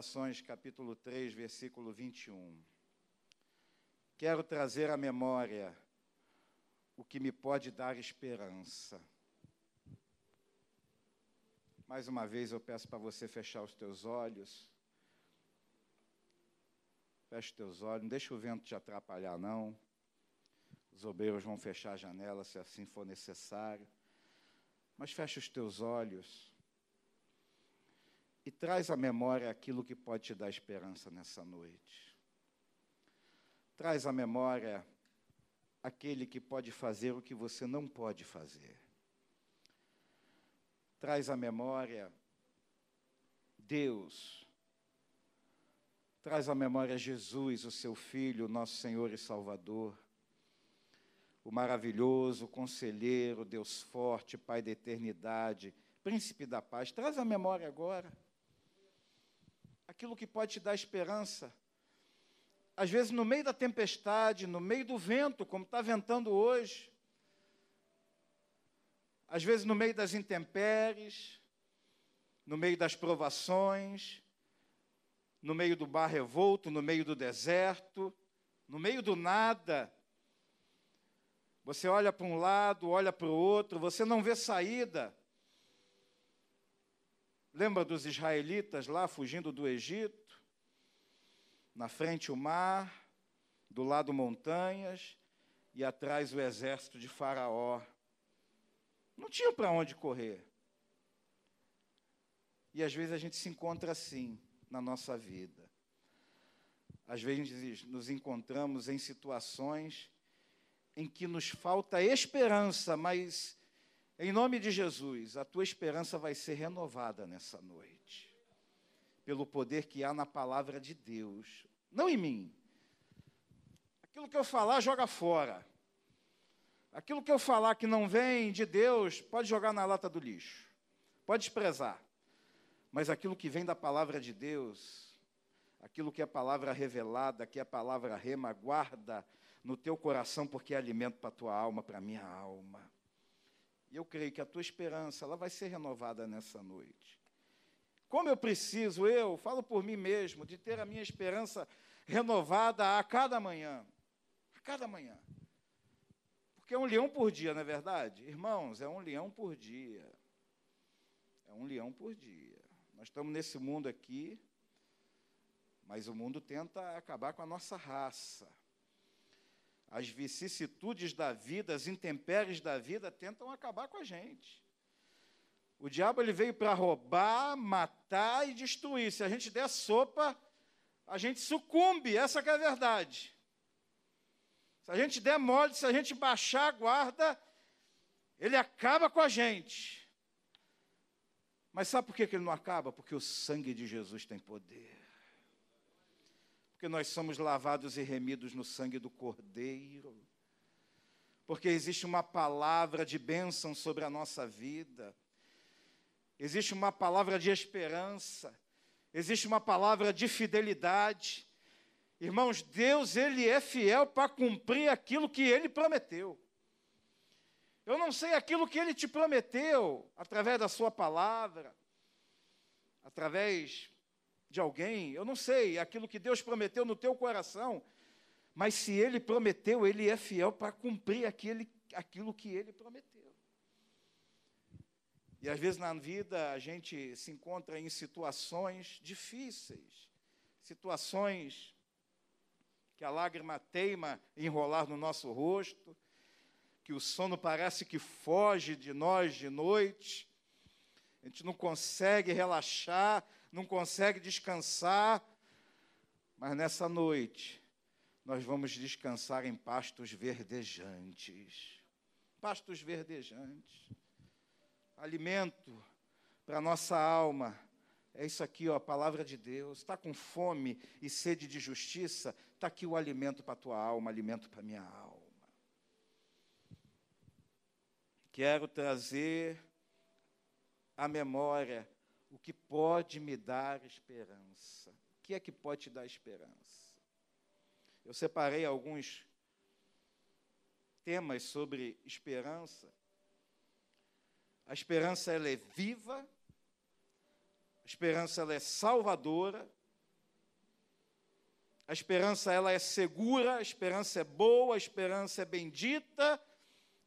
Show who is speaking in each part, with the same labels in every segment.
Speaker 1: Lamentações, capítulo 3, versículo 21. Quero trazer à memória o que me pode dar esperança. Mais uma vez eu peço para você fechar os teus olhos. Feche os teus olhos, não deixa o vento te atrapalhar, não. Os obreiros vão fechar a janela se assim for necessário. Mas feche os teus olhos e traz à memória aquilo que pode te dar esperança nessa noite. Traz à memória aquele que pode fazer o que você não pode fazer. Traz à memória Deus. Traz à memória Jesus, o seu Filho, nosso Senhor e Salvador. O maravilhoso conselheiro, Deus forte, Pai da eternidade, príncipe da paz. Traz à memória agora aquilo que pode te dar esperança às vezes no meio da tempestade, no meio do vento, como está ventando hoje, às vezes no meio das intempéries, no meio das provações, no meio do bar revolto, no meio do deserto, no meio do nada. Você olha para um lado, olha para o outro, você não vê saída. Lembra dos israelitas lá fugindo do Egito? Na frente o mar, do lado montanhas e atrás o exército de Faraó. Não tinha para onde correr. E às vezes a gente se encontra assim na nossa vida. Às vezes nos encontramos em situações em que nos falta esperança, mas em nome de Jesus, a tua esperança vai ser renovada nessa noite pelo poder que há na palavra de Deus, não em mim. Aquilo que eu falar, joga fora. Aquilo que eu falar que não vem de Deus, pode jogar na lata do lixo, pode desprezar. Mas aquilo que vem da palavra de Deus, aquilo que é palavra revelada, que é palavra rema, guarda no teu coração, porque é alimento para a tua alma, para a minha alma. E eu creio que a tua esperança, ela vai ser renovada nessa noite. Como eu preciso, eu falo por mim mesmo, de ter a minha esperança renovada a cada manhã. A cada manhã. Porque é um leão por dia, não é verdade? Irmãos, é um leão por dia. É um leão por dia. Nós estamos nesse mundo aqui, mas o mundo tenta acabar com a nossa raça. As vicissitudes da vida, as intempéries da vida tentam acabar com a gente. O diabo ele veio para roubar, matar e destruir. Se a gente der sopa, a gente sucumbe, essa é a verdade. Se a gente der mole, se a gente baixar a guarda, ele acaba com a gente. Mas sabe por que ele não acaba? Porque o sangue de Jesus tem poder. Porque nós somos lavados e remidos no sangue do Cordeiro. Porque existe uma palavra de bênção sobre a nossa vida existe uma palavra de esperança, existe uma palavra de fidelidade. Irmãos, Deus, Ele é fiel para cumprir aquilo que Ele prometeu. Eu não sei aquilo que Ele te prometeu através da Sua palavra, através de alguém, eu não sei aquilo que Deus prometeu no teu coração, mas se Ele prometeu, Ele é fiel para cumprir aquele, aquilo que Ele prometeu. E às vezes na vida a gente se encontra em situações difíceis, situações que a lágrima teima enrolar no nosso rosto, que o sono parece que foge de nós de noite, a gente não consegue relaxar, não consegue descansar, mas nessa noite nós vamos descansar em pastos verdejantes. Pastos verdejantes alimento para a nossa alma. É isso aqui, ó, a palavra de Deus. Está com fome e sede de justiça? Está aqui o alimento para a tua alma, alimento para a minha alma. Quero trazer à memória o que pode me dar esperança. O que é que pode te dar esperança? Eu separei alguns temas sobre esperança a esperança ela é viva, a esperança ela é salvadora, A esperança ela é segura, a esperança é boa, a esperança é bendita,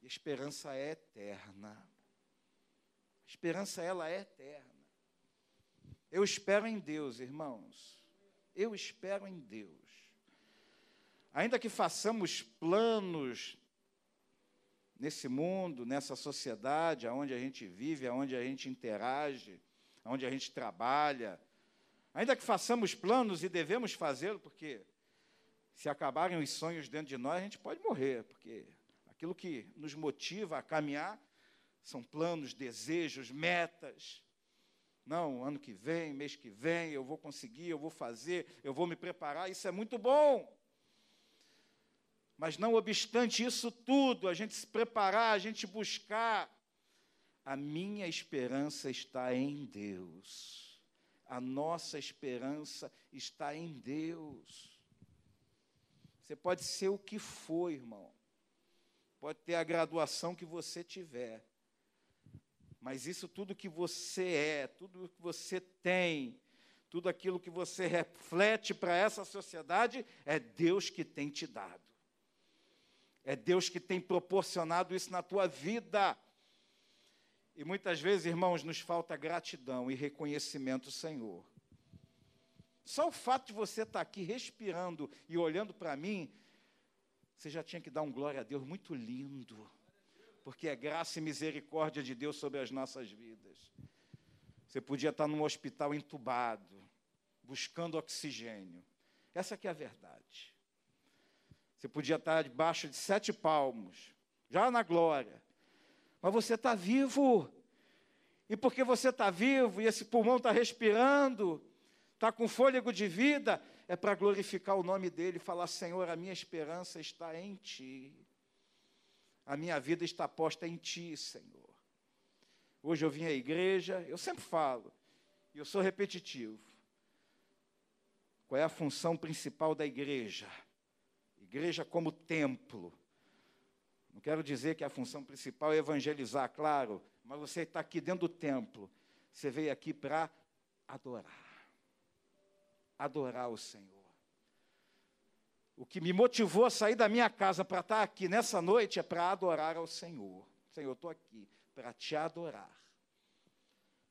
Speaker 1: a esperança é eterna. A esperança ela é eterna. Eu espero em Deus, irmãos. Eu espero em Deus. Ainda que façamos planos nesse mundo, nessa sociedade, aonde a gente vive, aonde a gente interage, aonde a gente trabalha, ainda que façamos planos e devemos fazê-lo, porque se acabarem os sonhos dentro de nós, a gente pode morrer, porque aquilo que nos motiva a caminhar são planos, desejos, metas. Não, ano que vem, mês que vem, eu vou conseguir, eu vou fazer, eu vou me preparar, isso é muito bom. Mas não obstante isso tudo, a gente se preparar, a gente buscar, a minha esperança está em Deus. A nossa esperança está em Deus. Você pode ser o que for, irmão. Pode ter a graduação que você tiver. Mas isso tudo que você é, tudo que você tem, tudo aquilo que você reflete para essa sociedade, é Deus que tem te dado. É Deus que tem proporcionado isso na tua vida. E muitas vezes, irmãos, nos falta gratidão e reconhecimento, Senhor. Só o fato de você estar aqui respirando e olhando para mim, você já tinha que dar um glória a Deus muito lindo, porque é graça e misericórdia de Deus sobre as nossas vidas. Você podia estar num hospital entubado, buscando oxigênio. Essa que é a verdade. Você podia estar debaixo de sete palmos, já na glória. Mas você está vivo. E porque você está vivo e esse pulmão está respirando, está com fôlego de vida, é para glorificar o nome dele e falar: Senhor, a minha esperança está em ti. A minha vida está posta em ti, Senhor. Hoje eu vim à igreja, eu sempre falo, e eu sou repetitivo. Qual é a função principal da igreja? Igreja como templo. Não quero dizer que a função principal é evangelizar, claro, mas você está aqui dentro do templo. Você veio aqui para adorar adorar o Senhor. O que me motivou a sair da minha casa para estar aqui nessa noite é para adorar ao Senhor. Senhor, eu estou aqui para te adorar,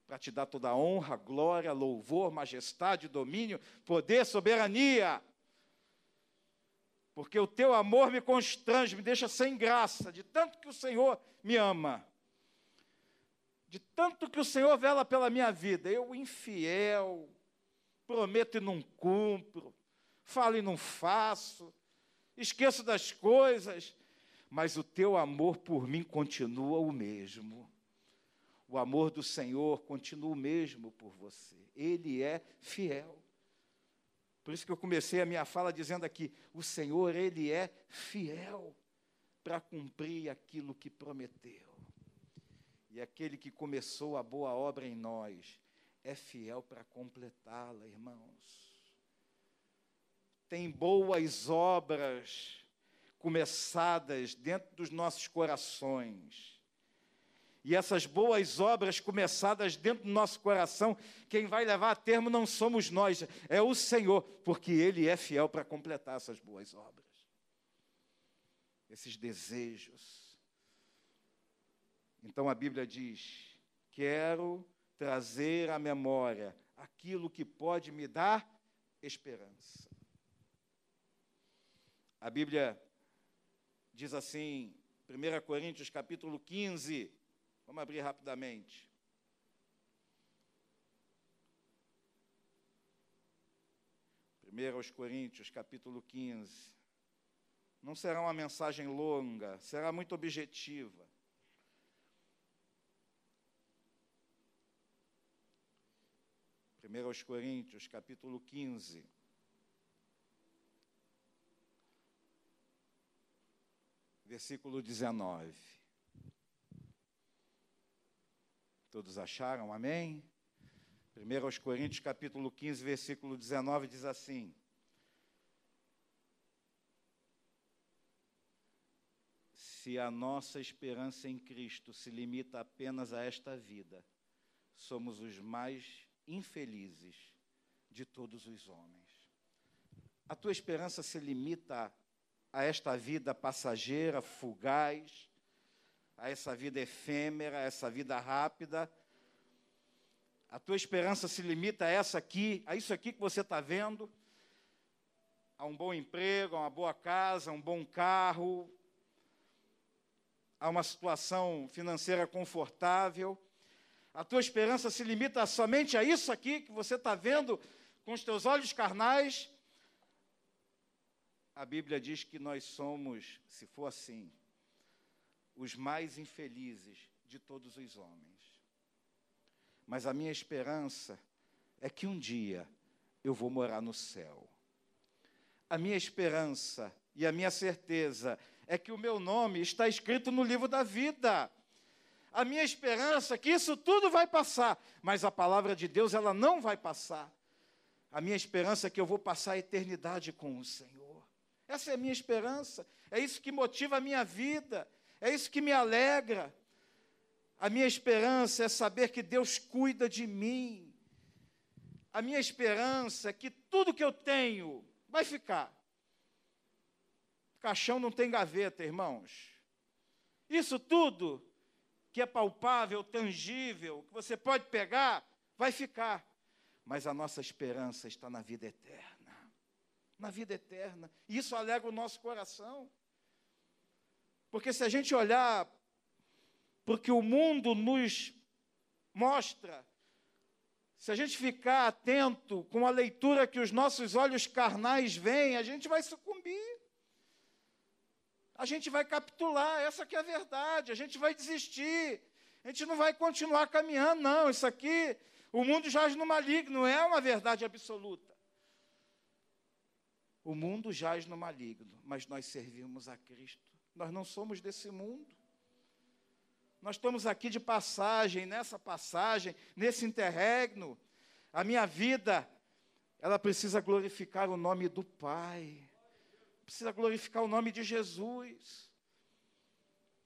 Speaker 1: para te dar toda a honra, glória, louvor, majestade, domínio, poder, soberania. Porque o teu amor me constrange, me deixa sem graça, de tanto que o Senhor me ama, de tanto que o Senhor vela pela minha vida. Eu, infiel, prometo e não cumpro, falo e não faço, esqueço das coisas, mas o teu amor por mim continua o mesmo. O amor do Senhor continua o mesmo por você. Ele é fiel. Por isso que eu comecei a minha fala dizendo aqui: o Senhor, Ele é fiel para cumprir aquilo que prometeu. E aquele que começou a boa obra em nós, é fiel para completá-la, irmãos. Tem boas obras começadas dentro dos nossos corações. E essas boas obras começadas dentro do nosso coração, quem vai levar a termo não somos nós, é o Senhor, porque Ele é fiel para completar essas boas obras, esses desejos. Então a Bíblia diz: Quero trazer à memória aquilo que pode me dar esperança. A Bíblia diz assim, 1 Coríntios capítulo 15, vamos abrir rapidamente. Primeiro aos Coríntios, capítulo 15. Não será uma mensagem longa, será muito objetiva. 1 aos Coríntios, capítulo 15. Versículo 19. Todos acharam? Amém? 1 aos Coríntios, capítulo 15, versículo 19, diz assim: Se a nossa esperança em Cristo se limita apenas a esta vida, somos os mais infelizes de todos os homens. A tua esperança se limita a esta vida passageira, fugaz, a essa vida efêmera, a essa vida rápida. A tua esperança se limita a essa aqui, a isso aqui que você está vendo, a um bom emprego, a uma boa casa, a um bom carro, a uma situação financeira confortável. A tua esperança se limita somente a isso aqui que você está vendo com os teus olhos carnais. A Bíblia diz que nós somos, se for assim, os mais infelizes de todos os homens. Mas a minha esperança é que um dia eu vou morar no céu. A minha esperança e a minha certeza é que o meu nome está escrito no livro da vida. A minha esperança é que isso tudo vai passar, mas a palavra de Deus ela não vai passar. A minha esperança é que eu vou passar a eternidade com o Senhor. Essa é a minha esperança. É isso que motiva a minha vida. É isso que me alegra. A minha esperança é saber que Deus cuida de mim. A minha esperança é que tudo que eu tenho vai ficar. Caixão não tem gaveta, irmãos. Isso tudo que é palpável, tangível, que você pode pegar, vai ficar. Mas a nossa esperança está na vida eterna. Na vida eterna. E isso alegra o nosso coração. Porque se a gente olhar porque o mundo nos mostra, se a gente ficar atento com a leitura que os nossos olhos carnais veem, a gente vai sucumbir a gente vai capitular, essa que é a verdade, a gente vai desistir, a gente não vai continuar caminhando, não, isso aqui, o mundo jaz no maligno, é uma verdade absoluta. O mundo jaz no maligno, mas nós servimos a Cristo, nós não somos desse mundo. Nós estamos aqui de passagem, nessa passagem, nesse interregno, a minha vida, ela precisa glorificar o nome do Pai precisa glorificar o nome de Jesus.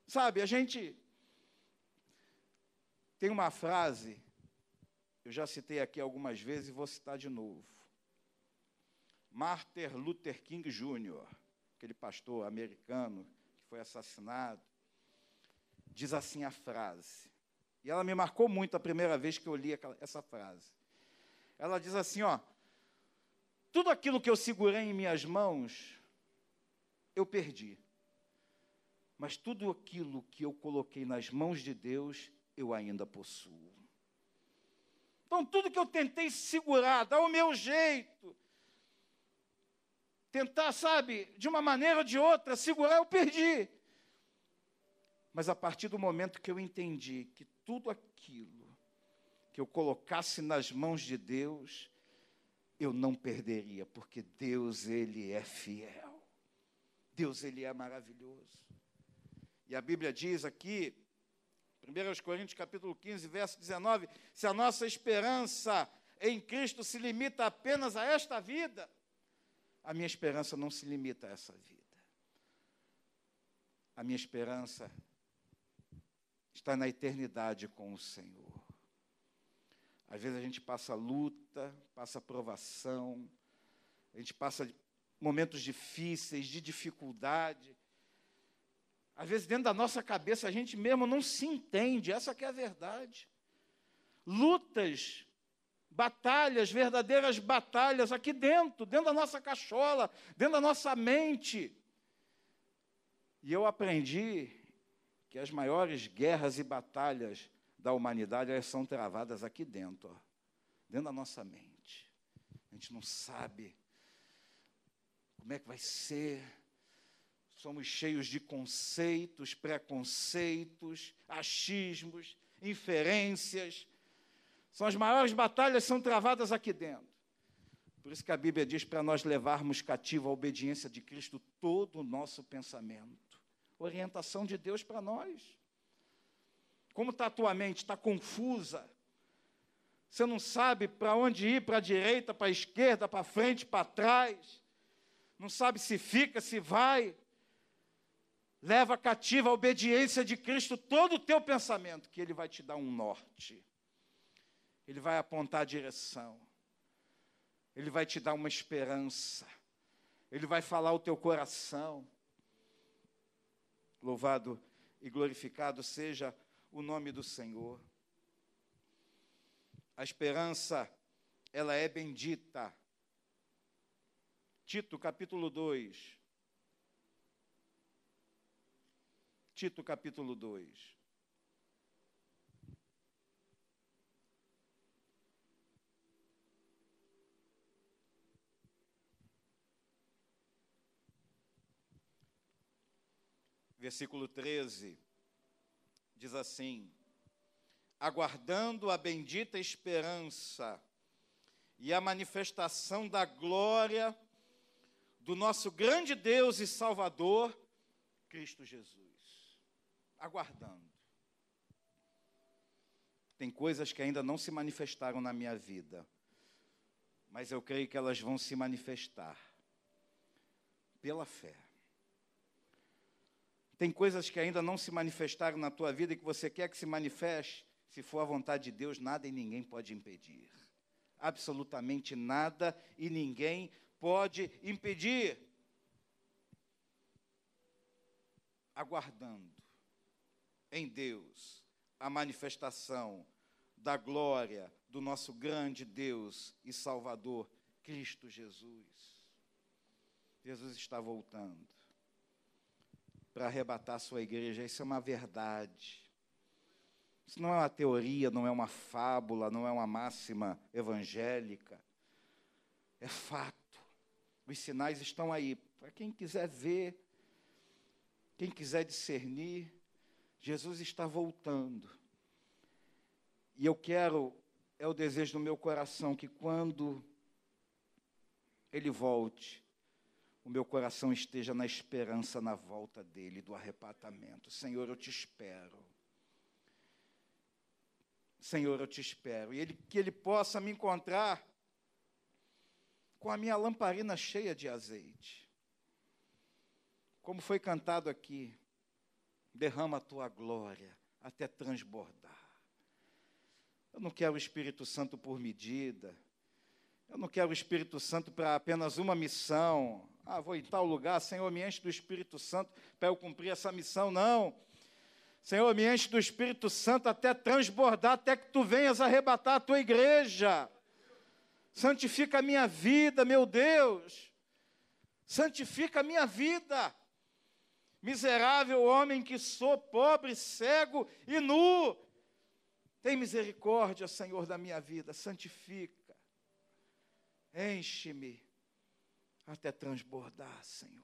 Speaker 1: Sabe, a gente tem uma frase, eu já citei aqui algumas vezes e vou citar de novo. Martin Luther King Jr., aquele pastor americano que foi assassinado, diz assim a frase. E ela me marcou muito a primeira vez que eu li essa frase. Ela diz assim, ó: Tudo aquilo que eu segurei em minhas mãos eu perdi. Mas tudo aquilo que eu coloquei nas mãos de Deus, eu ainda possuo. Então, tudo que eu tentei segurar, dar o meu jeito, tentar, sabe, de uma maneira ou de outra, segurar, eu perdi. Mas a partir do momento que eu entendi que tudo aquilo que eu colocasse nas mãos de Deus, eu não perderia, porque Deus, Ele é fiel. Deus, Ele é maravilhoso. E a Bíblia diz aqui, 1 Coríntios capítulo 15, verso 19, se a nossa esperança em Cristo se limita apenas a esta vida, a minha esperança não se limita a essa vida. A minha esperança está na eternidade com o Senhor. Às vezes a gente passa luta, passa provação, a gente passa momentos difíceis, de dificuldade. Às vezes, dentro da nossa cabeça, a gente mesmo não se entende, essa é a verdade. Lutas, batalhas, verdadeiras batalhas aqui dentro, dentro da nossa cachola, dentro da nossa mente. E eu aprendi que as maiores guerras e batalhas da humanidade elas são travadas aqui dentro, ó, dentro da nossa mente. A gente não sabe como é que vai ser? Somos cheios de conceitos, preconceitos, achismos, inferências. São as maiores batalhas são travadas aqui dentro. Por isso que a Bíblia diz para nós levarmos cativo a obediência de Cristo todo o nosso pensamento. Orientação de Deus para nós. Como está a tua mente? Está confusa? Você não sabe para onde ir, para a direita, para a esquerda, para frente, para trás não sabe se fica, se vai. Leva cativa a obediência de Cristo todo o teu pensamento, que Ele vai te dar um norte. Ele vai apontar a direção. Ele vai te dar uma esperança. Ele vai falar o teu coração. Louvado e glorificado seja o nome do Senhor. A esperança, ela é bendita. Tito, capítulo 2. Tito, capítulo 2. Versículo 13, diz assim: Aguardando a bendita esperança e a manifestação da glória do nosso grande Deus e Salvador, Cristo Jesus. Aguardando. Tem coisas que ainda não se manifestaram na minha vida, mas eu creio que elas vão se manifestar pela fé. Tem coisas que ainda não se manifestaram na tua vida e que você quer que se manifeste. Se for a vontade de Deus, nada e ninguém pode impedir. Absolutamente nada e ninguém pode impedir. Aguardando em Deus a manifestação da glória do nosso grande Deus e Salvador, Cristo Jesus. Jesus está voltando para arrebatar sua igreja. Isso é uma verdade. Isso não é uma teoria, não é uma fábula, não é uma máxima evangélica. É fato. Os sinais estão aí. Para quem quiser ver, quem quiser discernir, Jesus está voltando. E eu quero, é o desejo do meu coração, que quando Ele volte, o meu coração esteja na esperança na volta dele, do arrebatamento. Senhor, eu te espero. Senhor, eu te espero. E ele, que ele possa me encontrar com a minha lamparina cheia de azeite. Como foi cantado aqui, derrama a tua glória até transbordar. Eu não quero o Espírito Santo por medida. Eu não quero o Espírito Santo para apenas uma missão, ah, vou em tal lugar, Senhor, me enche do Espírito Santo para eu cumprir essa missão. Não. Senhor, me enche do Espírito Santo até transbordar, até que tu venhas arrebatar a tua igreja. Santifica a minha vida, meu Deus. Santifica a minha vida. Miserável homem que sou, pobre, cego e nu. Tem misericórdia, Senhor, da minha vida. Santifica. Enche-me até transbordar, Senhor.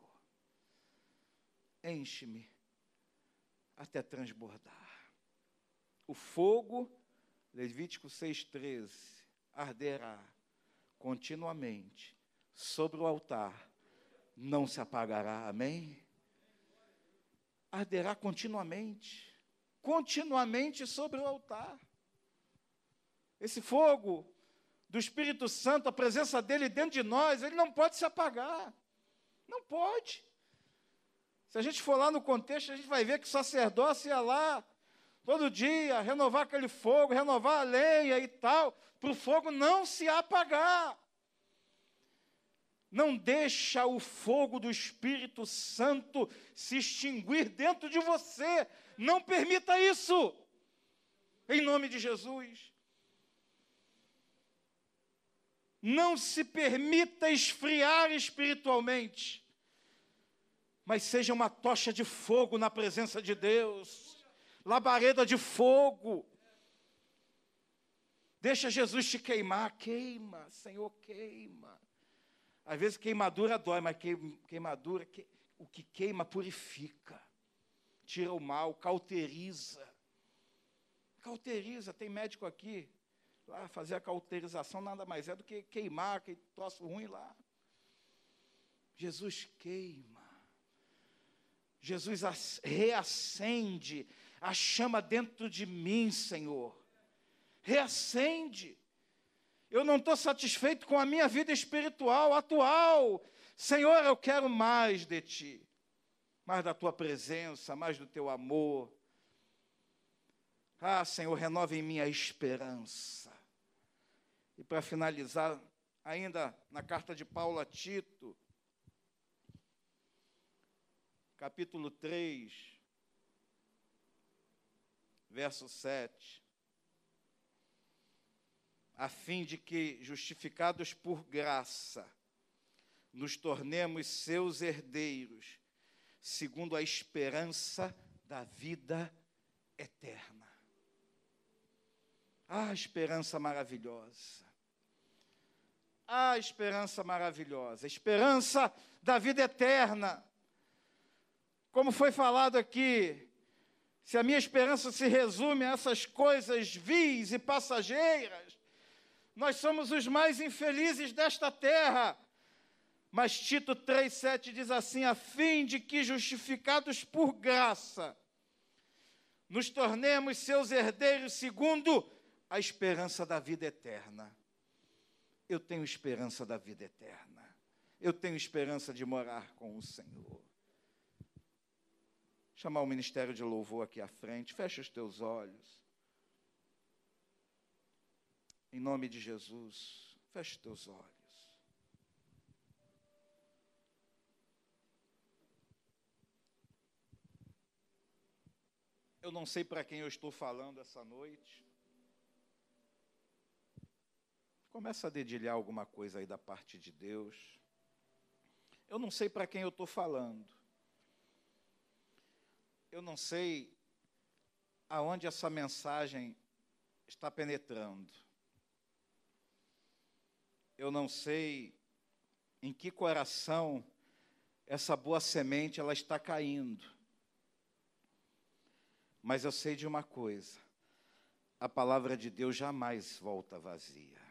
Speaker 1: Enche-me até transbordar. O fogo, Levítico 6,13, arderá continuamente sobre o altar, não se apagará, amém? Arderá continuamente, continuamente sobre o altar. Esse fogo do Espírito Santo, a presença dele dentro de nós, ele não pode se apagar. Não pode. Se a gente for lá no contexto, a gente vai ver que o sacerdócio ia lá todo dia renovar aquele fogo, renovar a lenha e tal, para o fogo não se apagar. Não deixa o fogo do Espírito Santo se extinguir dentro de você. Não permita isso. Em nome de Jesus. Não se permita esfriar espiritualmente, mas seja uma tocha de fogo na presença de Deus, labareda de fogo. Deixa Jesus te queimar, queima, Senhor, queima. Às vezes queimadura dói, mas queimadura, o que queima purifica, tira o mal, cauteriza. Cauteriza, tem médico aqui, Lá fazer a cauterização nada mais é do que queimar aquele troço ruim lá. Jesus queima. Jesus reacende a chama dentro de mim, Senhor. Reacende. Eu não estou satisfeito com a minha vida espiritual atual. Senhor, eu quero mais de Ti, mais da Tua presença, mais do Teu amor. Ah, Senhor, renova em mim a esperança. E para finalizar, ainda na carta de Paulo a Tito, capítulo 3, verso 7. A fim de que, justificados por graça, nos tornemos seus herdeiros, segundo a esperança da vida eterna. Ah, esperança maravilhosa. Ah, esperança maravilhosa. Esperança da vida eterna. Como foi falado aqui, se a minha esperança se resume a essas coisas vis e passageiras, nós somos os mais infelizes desta terra. Mas Tito 3,7 diz assim: a fim de que, justificados por graça, nos tornemos seus herdeiros segundo a esperança da vida eterna. Eu tenho esperança da vida eterna. Eu tenho esperança de morar com o Senhor. Chamar o ministério de louvor aqui à frente. Fecha os teus olhos. Em nome de Jesus, feche os teus olhos. Eu não sei para quem eu estou falando essa noite. Começa a dedilhar alguma coisa aí da parte de Deus. Eu não sei para quem eu estou falando. Eu não sei aonde essa mensagem está penetrando. Eu não sei em que coração essa boa semente ela está caindo. Mas eu sei de uma coisa: a palavra de Deus jamais volta vazia.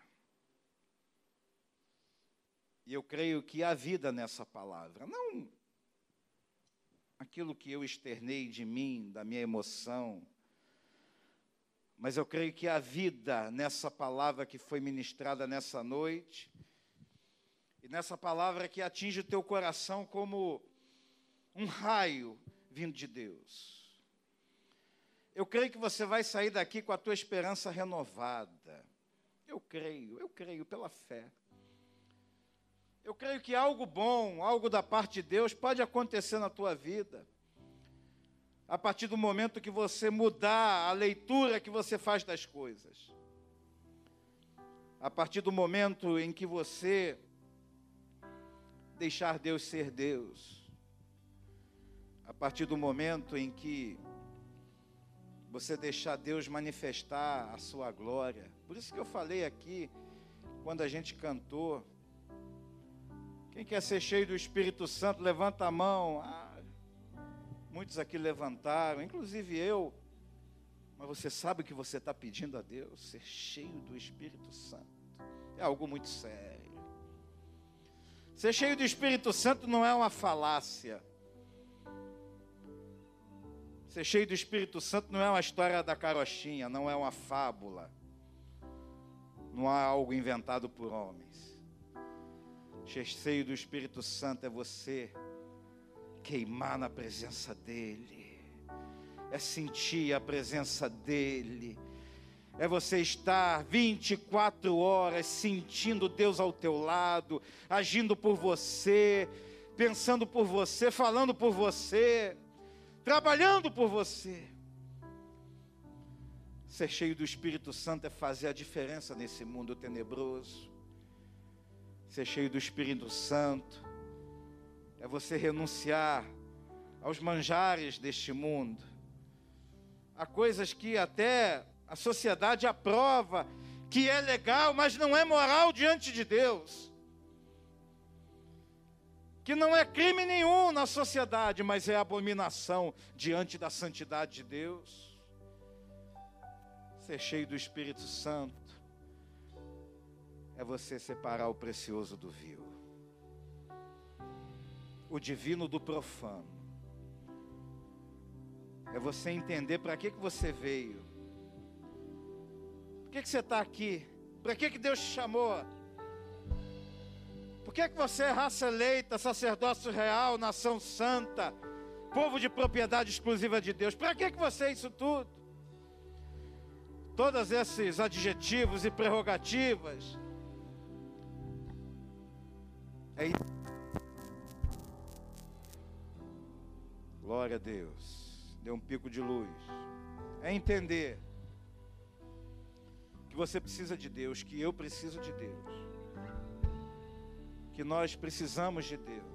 Speaker 1: E eu creio que há vida nessa palavra, não aquilo que eu externei de mim, da minha emoção, mas eu creio que há vida nessa palavra que foi ministrada nessa noite, e nessa palavra que atinge o teu coração como um raio vindo de Deus. Eu creio que você vai sair daqui com a tua esperança renovada. Eu creio, eu creio pela fé. Eu creio que algo bom, algo da parte de Deus pode acontecer na tua vida. A partir do momento que você mudar a leitura que você faz das coisas. A partir do momento em que você deixar Deus ser Deus. A partir do momento em que você deixar Deus manifestar a sua glória. Por isso que eu falei aqui, quando a gente cantou, quem quer ser cheio do Espírito Santo, levanta a mão. Ah, muitos aqui levantaram, inclusive eu. Mas você sabe o que você está pedindo a Deus? Ser cheio do Espírito Santo. É algo muito sério. Ser cheio do Espírito Santo não é uma falácia. Ser cheio do Espírito Santo não é uma história da carochinha, não é uma fábula. Não é algo inventado por homens. Cheio do Espírito Santo é você queimar na presença dEle, é sentir a presença dEle, é você estar 24 horas sentindo Deus ao teu lado, agindo por você, pensando por você, falando por você trabalhando por você. Ser cheio do Espírito Santo é fazer a diferença nesse mundo tenebroso. Ser cheio do Espírito Santo é você renunciar aos manjares deste mundo, a coisas que até a sociedade aprova que é legal, mas não é moral diante de Deus. Que não é crime nenhum na sociedade, mas é abominação diante da santidade de Deus. Ser cheio do Espírito Santo é você separar o precioso do vil, o divino do profano. É você entender para que, que você veio. Por que, que você está aqui? Para que, que Deus te chamou? Por que, que você é raça eleita, sacerdócio real, nação santa, povo de propriedade exclusiva de Deus? Para que, que você é isso tudo? Todos esses adjetivos e prerrogativas. É, Glória a Deus. Deu um pico de luz. É entender que você precisa de Deus, que eu preciso de Deus, que nós precisamos de Deus